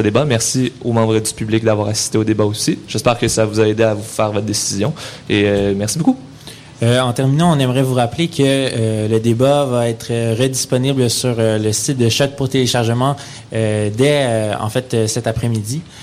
débat. Merci aux membres du public d'avoir assisté au débat aussi. J'espère que ça vous a aidé à vous faire votre décision. Et euh, merci beaucoup. Euh, en terminant, on aimerait vous rappeler que euh, le débat va être redisponible sur le site de Choc pour téléchargement dès en fait cet après-midi.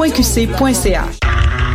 www.qc.ca.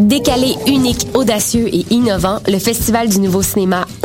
Décalé, unique, audacieux et innovant, le Festival du Nouveau Cinéma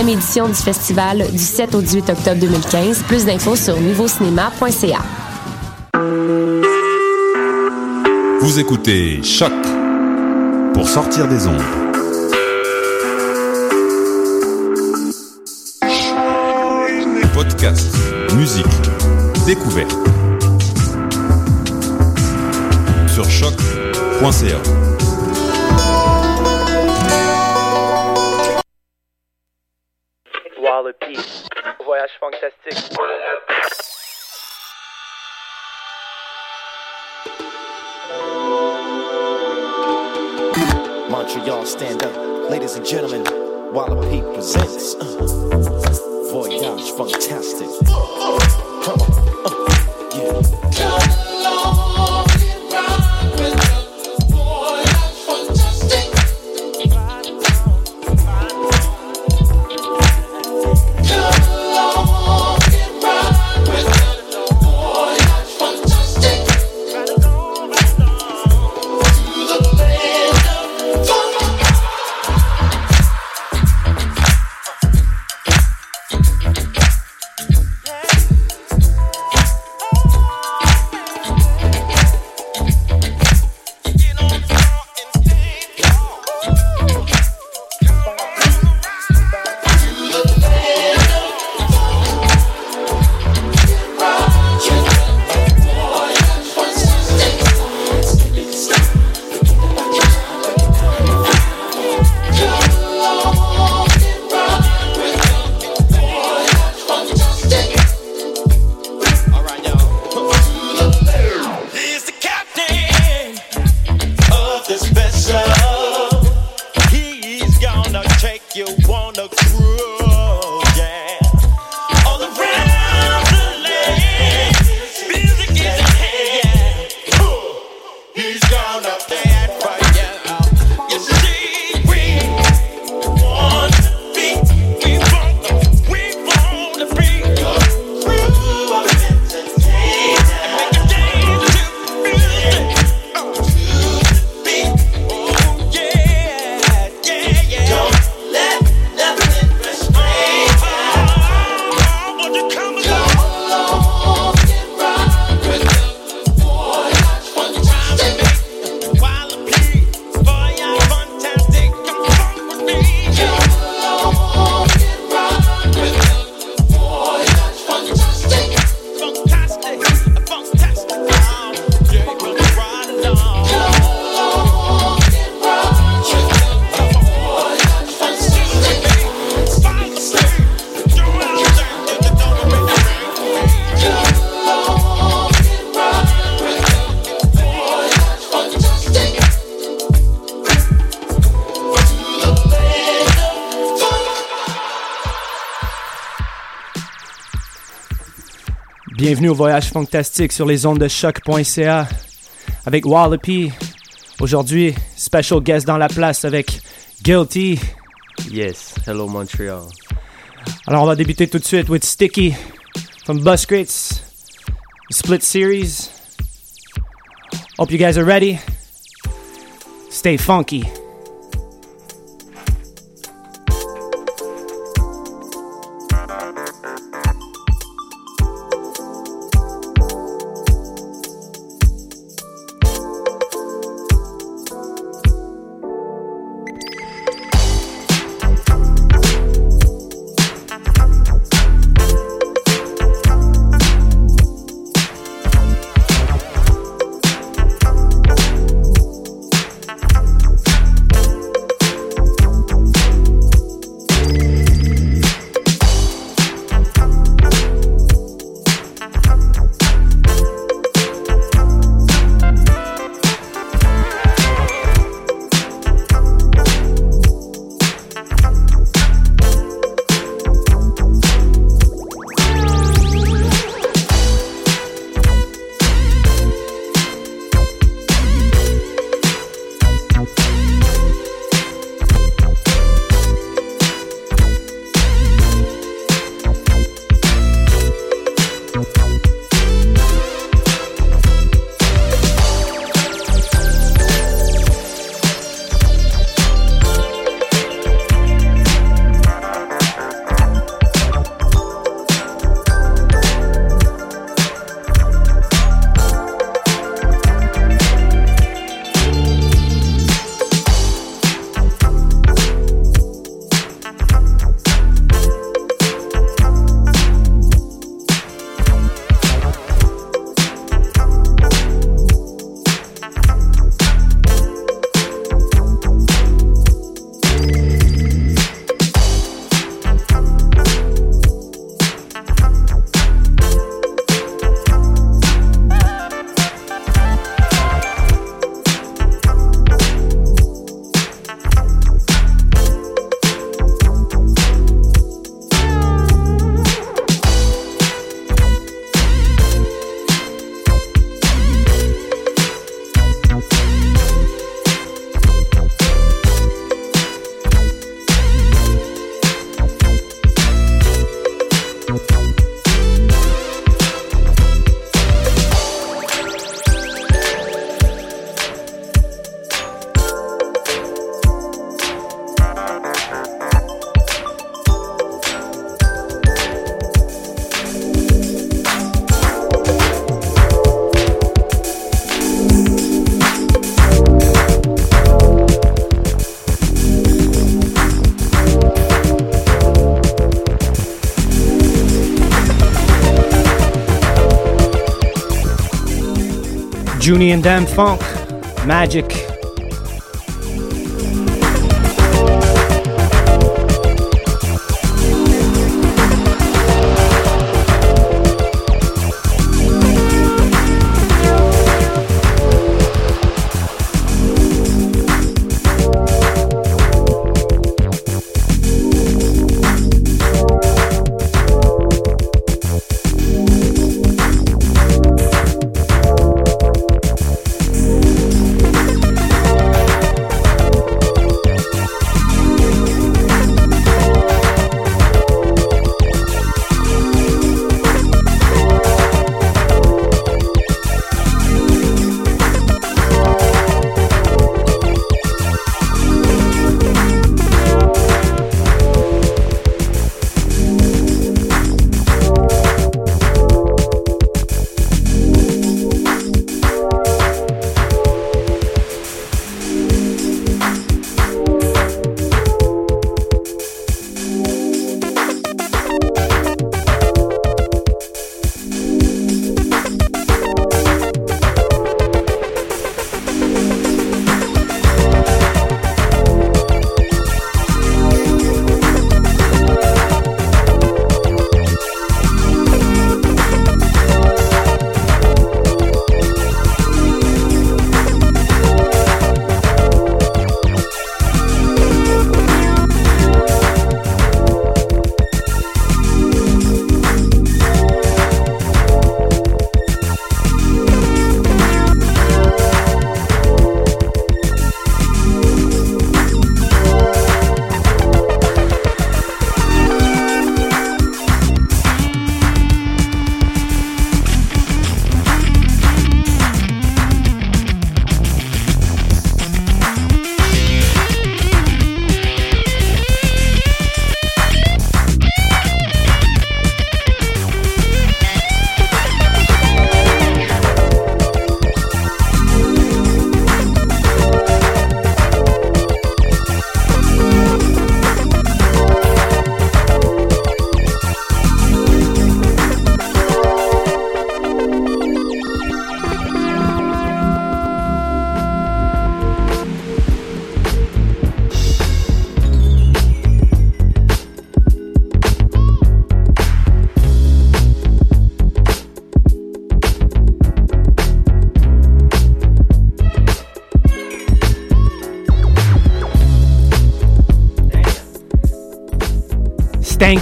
édition du festival du 7 au 18 octobre 2015. Plus d'infos sur nouveaucinéma.ca. Vous écoutez Choc pour sortir des ondes. Podcast, musique, découverte. Sur choc.ca. Montreal, stand up. Ladies and gentlemen, Wallopy presents uh, Voyage Fantastic. Come on. Bienvenue au voyage fantastique sur les ondes de choc.ca avec Wallopy. Aujourd'hui, special guest dans la place avec Guilty. Yes, hello Montreal. Alors on va débuter tout de suite with Sticky from Buscrates, split series. Hope you guys are ready. Stay funky. Junie and Dan Funk, Magic.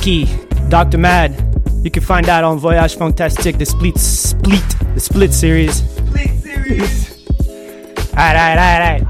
Mankey, Dr. Mad. You can find that on Voyage Fantastique, the split, split, the split series. Split series. alright, alright, alright,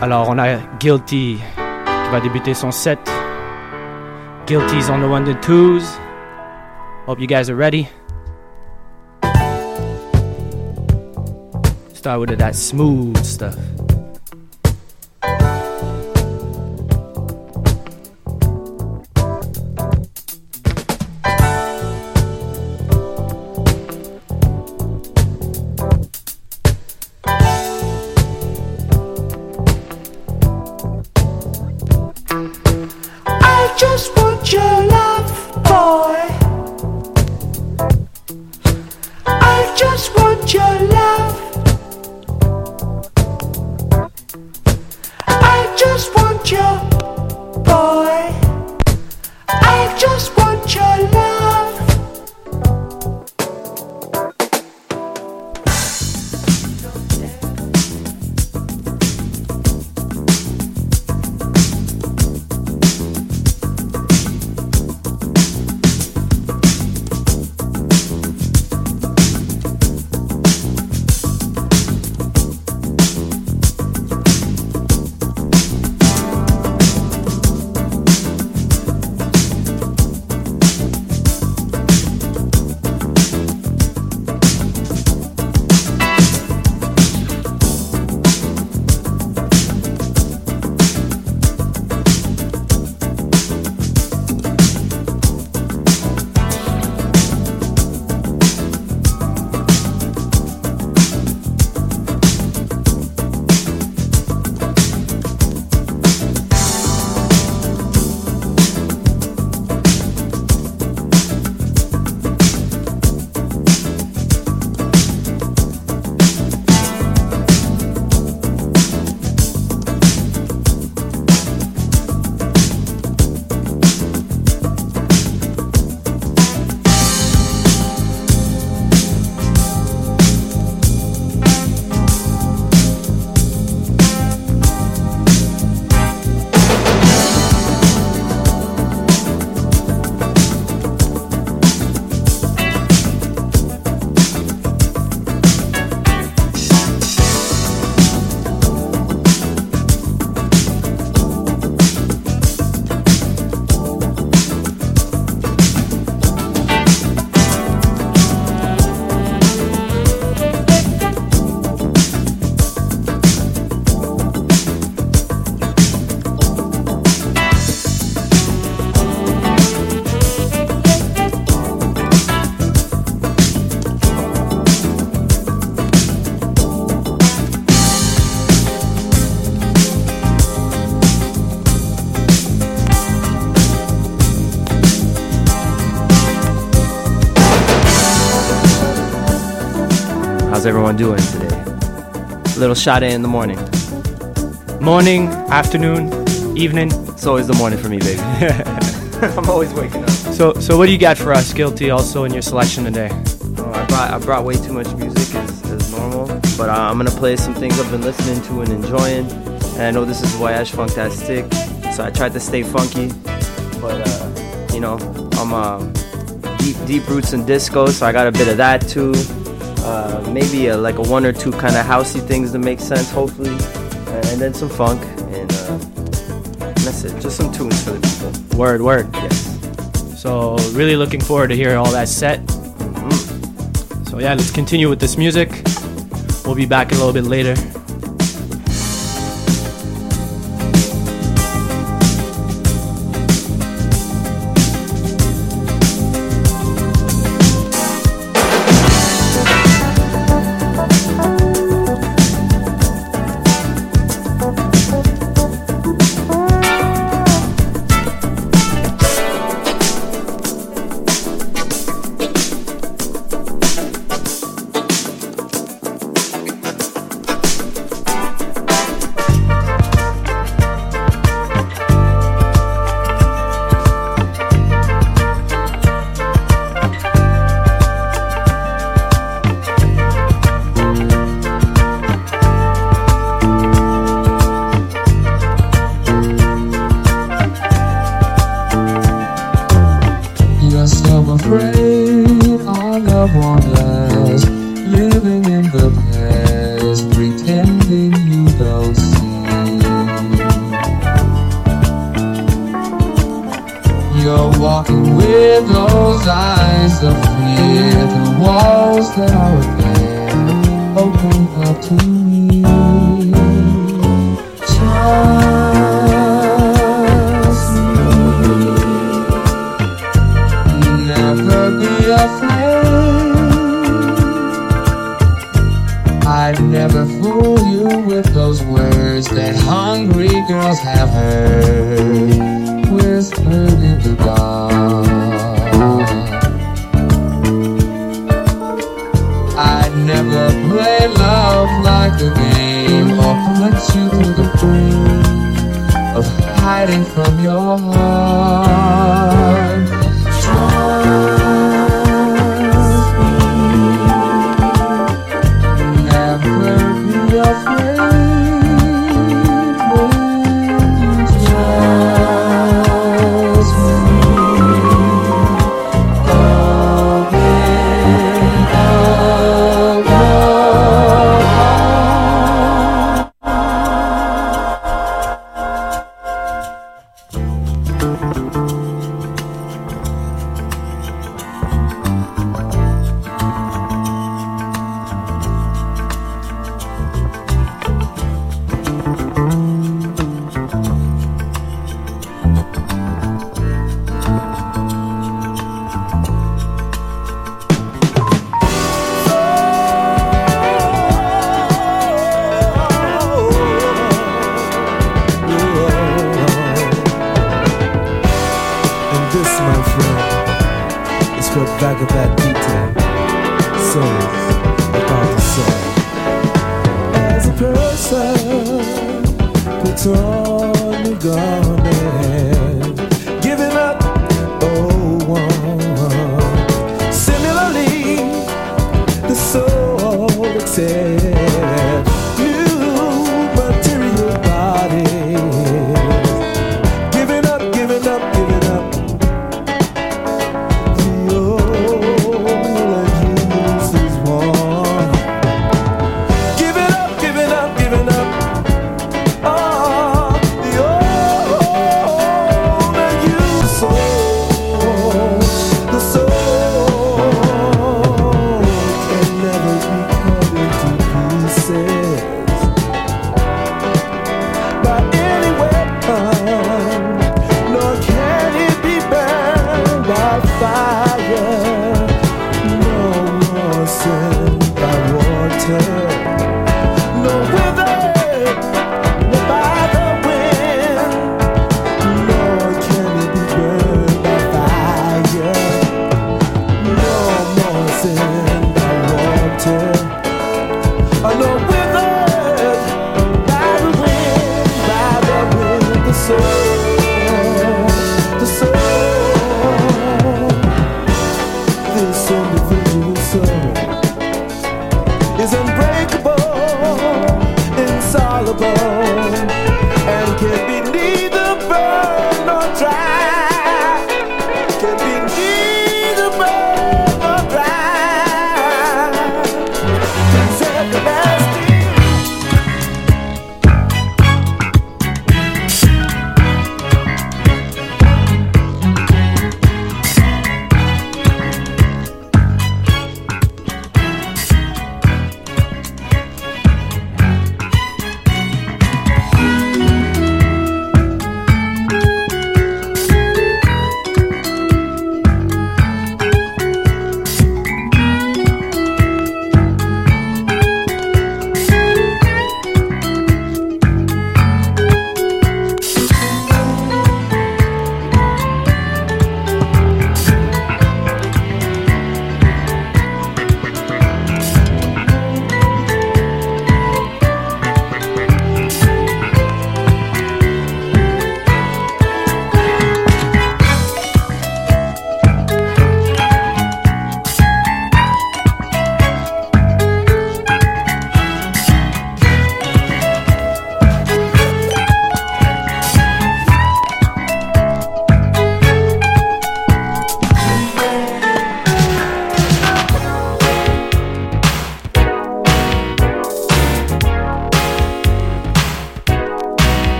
Alors, on a Guilty qui va débuter son set. Guilty's on the one and twos. Hope you guys are ready. Start with that smooth stuff. Everyone doing today? Little shot in the morning. Morning, afternoon, evening. It's always the morning for me, baby. I'm always waking up. So, so what do you got for us, Guilty, also in your selection today? Oh, I brought I brought way too much music as, as normal, but uh, I'm gonna play some things I've been listening to and enjoying. And I know this is Voyage Funktastic, so I tried to stay funky, but uh, you know I'm uh, deep deep roots in disco, so I got a bit of that too. Uh, maybe a, like a one or two kind of housey things to make sense, hopefully, and then some funk, and, uh, and that's it. Just some tunes for the people. Word, word. Yes. So, really looking forward to hearing all that set. So, yeah, let's continue with this music. We'll be back a little bit later.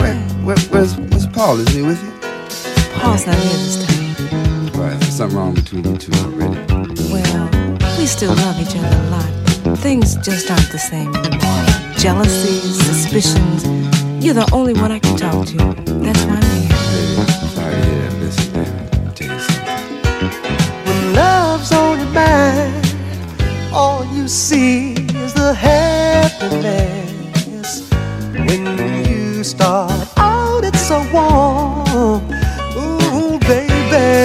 Where, where, where's, where's Paul? Is he with you? Paul's not here this time. Right, there's something wrong between you two already. Well, we still love each other a lot, but things just aren't the same anymore. Jealousies, suspicions. You're the only one I can talk to. That's why I'm here. Baby, I'm sorry to hear that. Listen, baby, I'll tell you something. When love's on your mind, all you see is the happiness.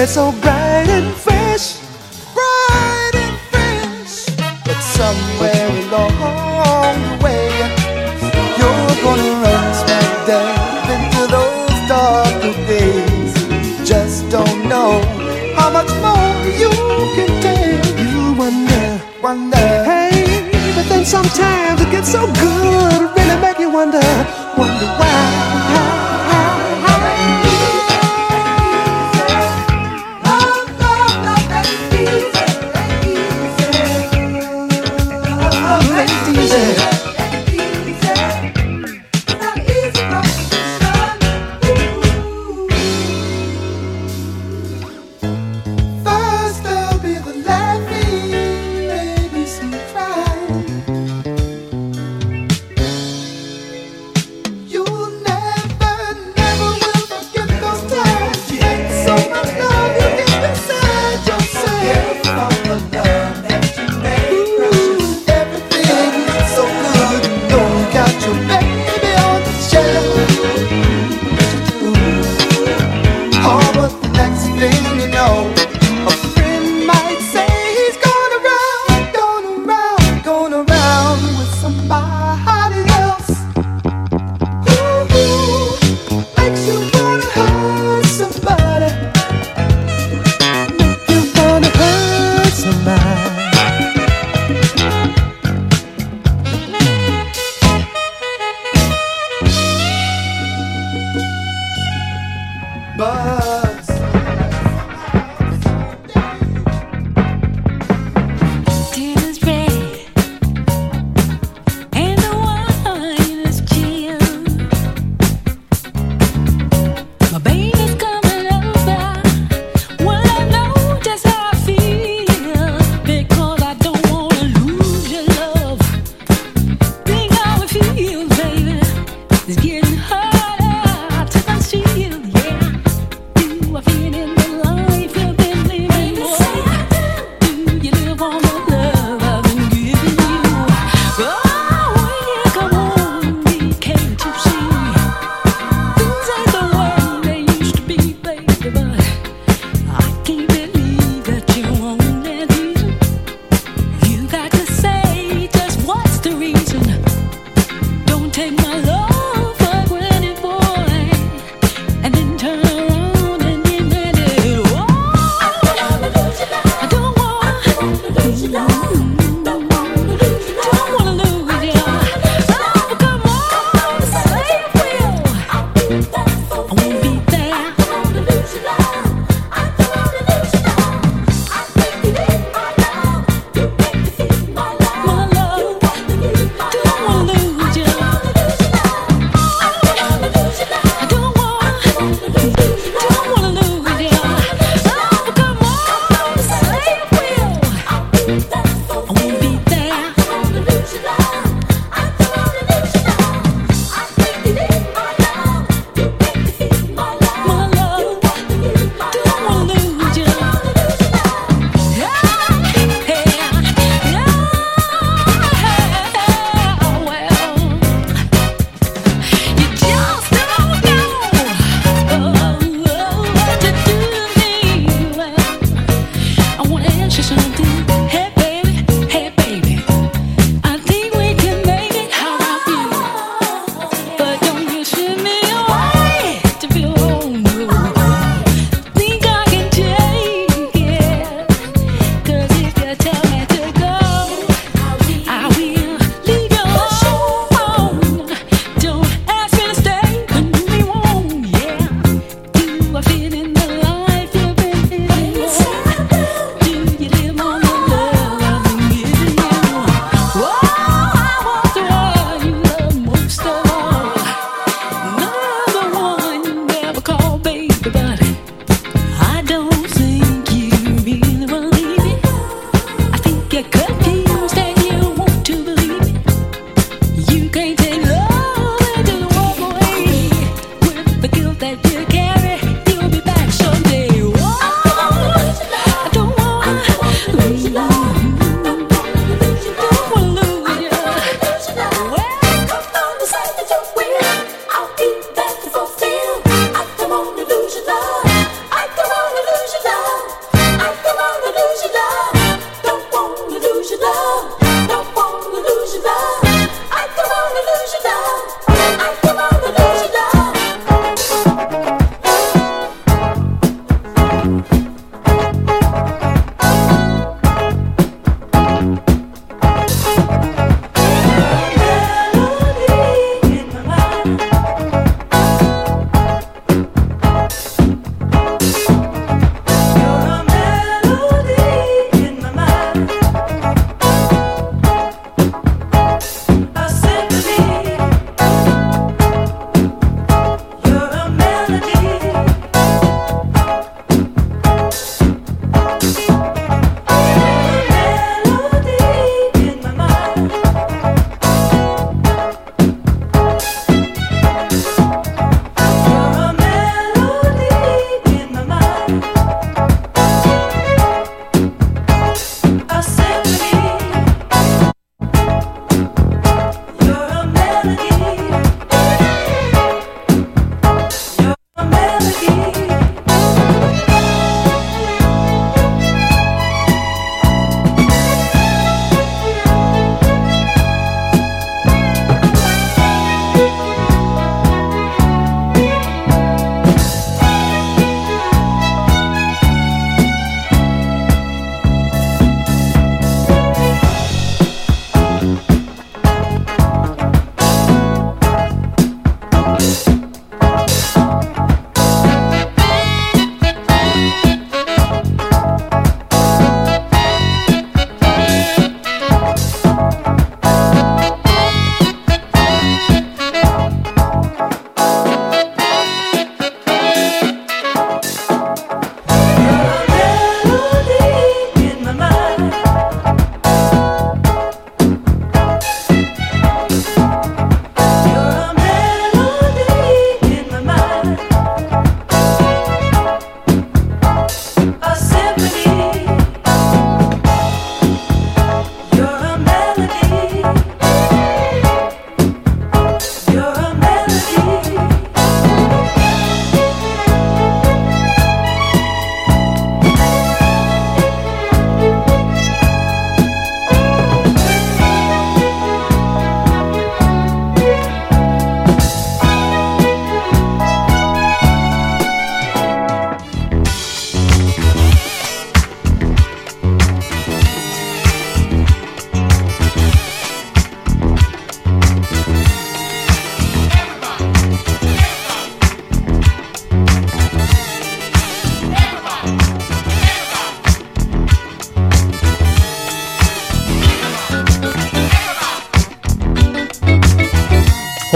It's so bright and fresh. Bright and fresh. But somewhere along the way, you're gonna run smack dab into those darker days. Just don't know how much more you can take. You wonder, wonder. Hey, but then sometimes it gets so good, it really make you wonder, wonder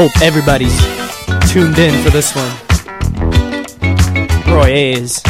hope everybody's tuned in for this one. Roy Ayers.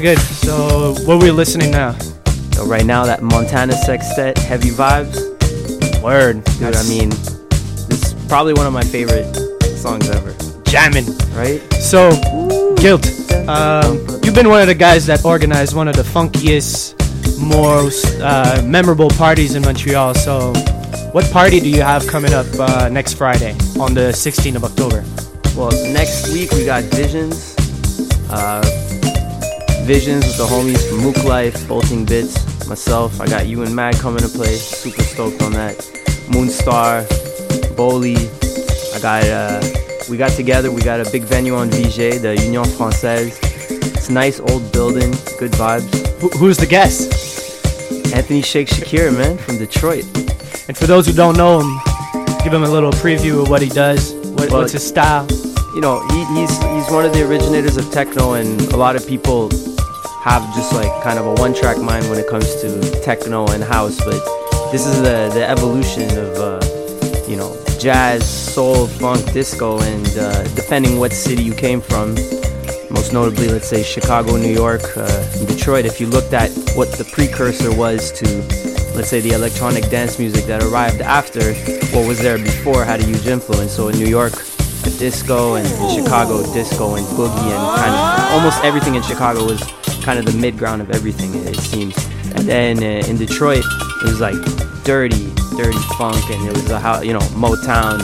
Very good. So, what are we listening now? Yo, right now that Montana Sextet, Heavy Vibes. Word. Dude, I mean, this is probably one of my favorite songs ever. Jamming. Right? So, Guilt, um, you've been one of the guys that organized one of the funkiest, most uh, memorable parties in Montreal. So, what party do you have coming up uh, next Friday on the 16th of October? Well, next week we got Visions. Uh, Visions with the homies from Mook Life, Bolting Bits, myself. I got you and Mag coming to play. Super stoked on that. Moonstar, Boli. I got, uh, we got together. We got a big venue on VJ, the Union Française. It's a nice old building, good vibes. who's the guest? Anthony Shake Shakir, man, from Detroit. And for those who don't know him, give him a little preview of what he does. What, Well, what's his style? you know, he, he's he's one of the originators of techno, and a lot of people have just like kind of a one-track mind when it comes to techno and house. But this is the the evolution of uh, you know jazz, soul, funk, disco, and uh, depending what city you came from. Most notably, let's say Chicago, New York, uh, Detroit. If you looked at what the precursor was to, let's say, the electronic dance music that arrived after what was there before, had a huge influence. So in New York, disco and in Chicago disco and boogie and kind of almost everything in Chicago was kind of the mid ground of everything it, seems. And then uh, in Detroit it was like dirty, dirty funk and it was a how you know Motown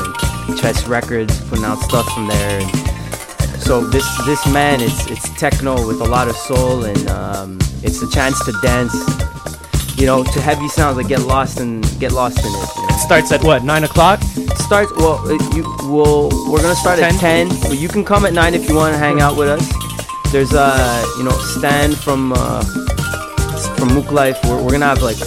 and Chess Records putting out stuff from there. And so this this man it's it's techno with a lot of soul and um, it's a chance to dance you know to heavy sounds that get lost and get lost in it you know? Starts at what, 9 o'clock? starts well uh, you will we're gonna start at 10 but you can come at 9 if you want to hang out with us there's uh you know stan from uh from mook life. We're, we're gonna have like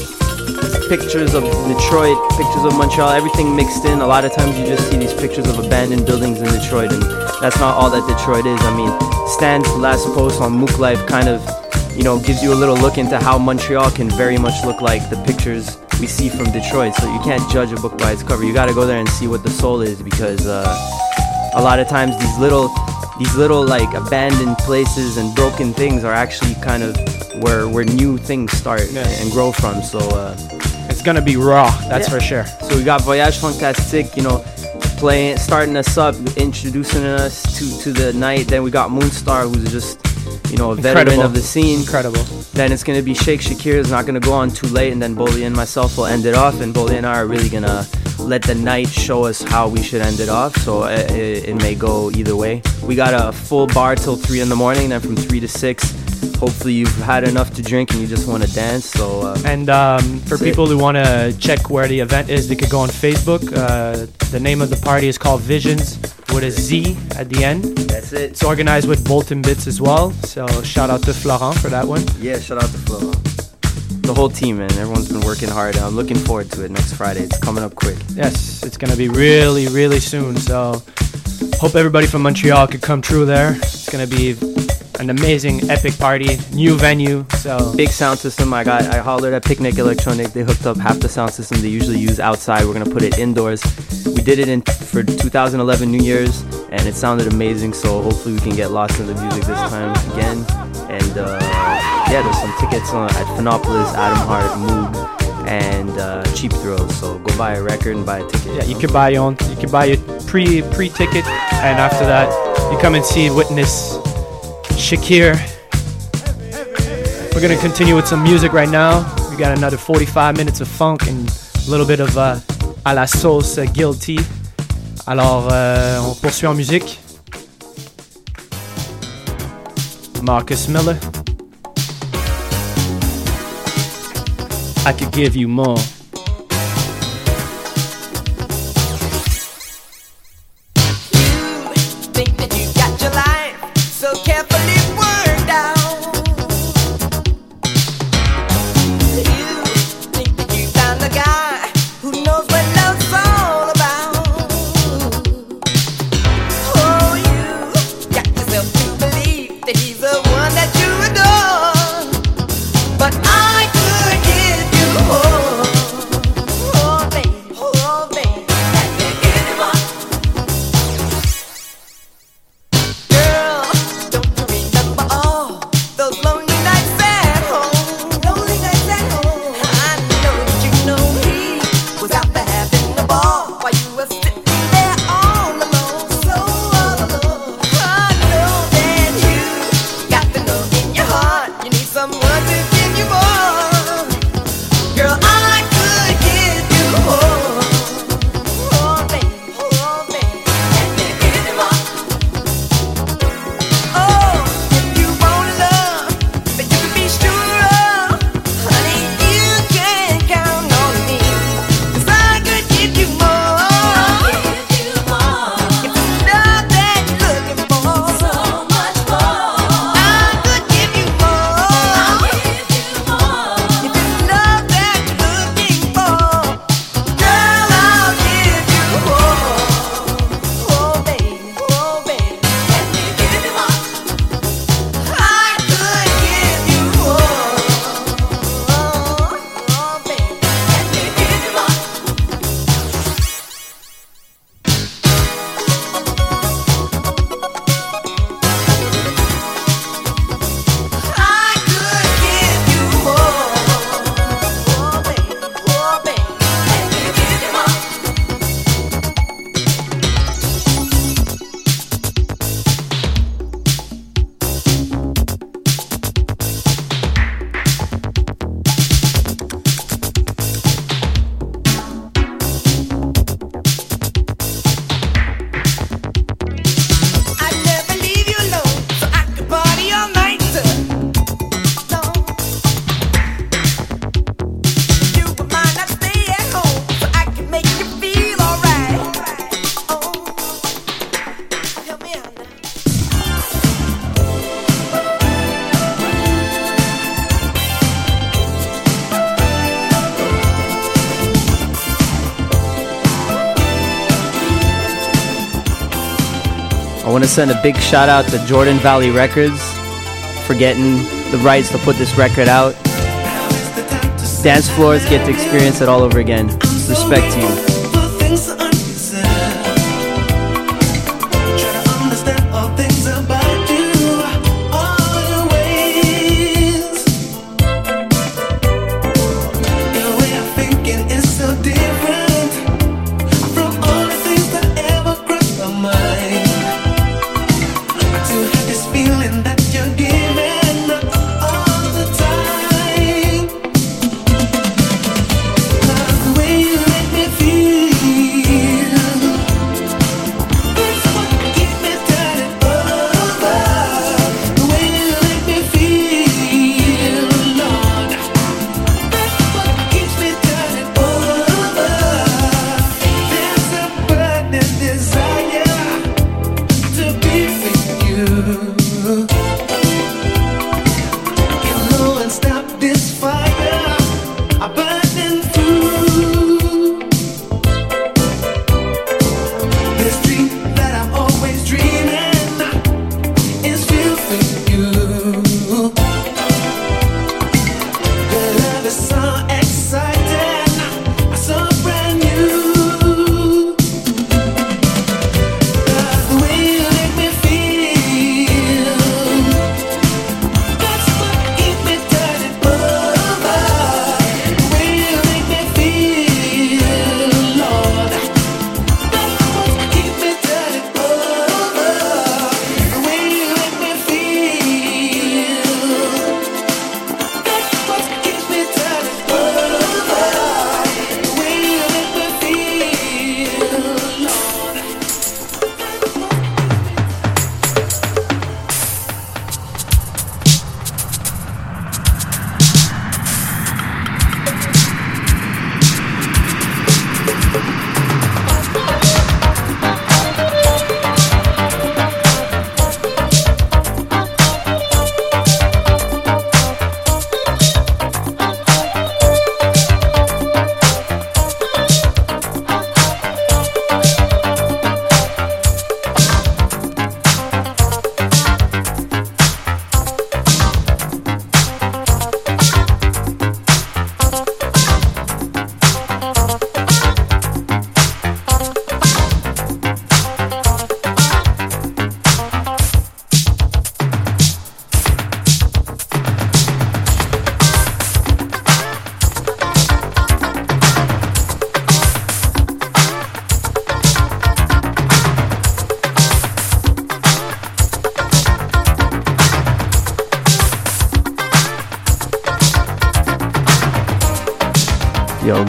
pictures of detroit pictures of montreal everything mixed in. A lot of times you just see these pictures of abandoned buildings in detroit and that's not all that detroit is. I mean stan's last post on mook life kind of you know gives you a little look into how montreal can very much look like the pictures we see from detroit. So you can't judge a book by its cover. You got to go there and see what the soul is because uh, a lot of times these little these little like abandoned places and broken things are actually kind of where where new things start and grow from so uh, it's gonna be raw that's Yeah. for sure so we got Voyage Fantastique, you know, playing, starting us up, introducing us to, to the night. Then we got Moonstar, who's just, you know, a veteran Incredible. of the scene. Incredible. Then it's gonna be Shake Shakir is not gonna go on too late, and then Bolly and myself will end it off. And Bolly and I are really gonna let the night show us how we should end it off. So it, it, it may go either way. We got a full bar till three in the morning, then from three to six. Hopefully you've had enough to drink and you just want to dance. So uh, And um, for That's it. people who want to check where the event is, they could go on Facebook. Uh, the name of the party is called Visions with a Z at the end. That's it. It's organized with Bolton Bits as well. So shout out to Florent for that one. Yeah, shout out to Flo. The whole team, man. Everyone's been working hard. I'm looking forward to it next Friday. It's coming up quick. Yes, it's going to be really, really soon. So hope everybody from Montreal could come true there. It's going to be an amazing, epic party, new venue. So Big sound system. I got. I hollered at Piknic Electronik. They hooked up half the sound system they usually use outside. We're gonna put it indoors. We did it in for 2011 New Year's, and it sounded amazing. So hopefully we can get lost in the music this time again. And uh, yeah, there's some tickets on, at Phonopolis, Atom Heart, Moog, and uh, Cheap Thrills. So go buy a record and buy a ticket. yeah, you could buy your own. You could buy your pre pre ticket, and after that, you come and see witness Shakir. We're gonna continue with some music right now. We got another 45 minutes of funk and a little bit of uh, à la sauce uh, guilty. Alors, euh, on poursuit en musique. Marcus Miller. I could give you more. send a big shout out to Jordan Valley Records for getting the rights to put this record out. Dance floors get to experience it all over again. Respect to you.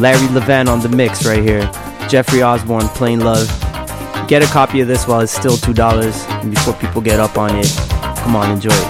Larry Levan on the mix right here. Jeffrey Osborne, Plane Love. Get a copy of this while it's still $2 before people get up on it. Come on, enjoy it.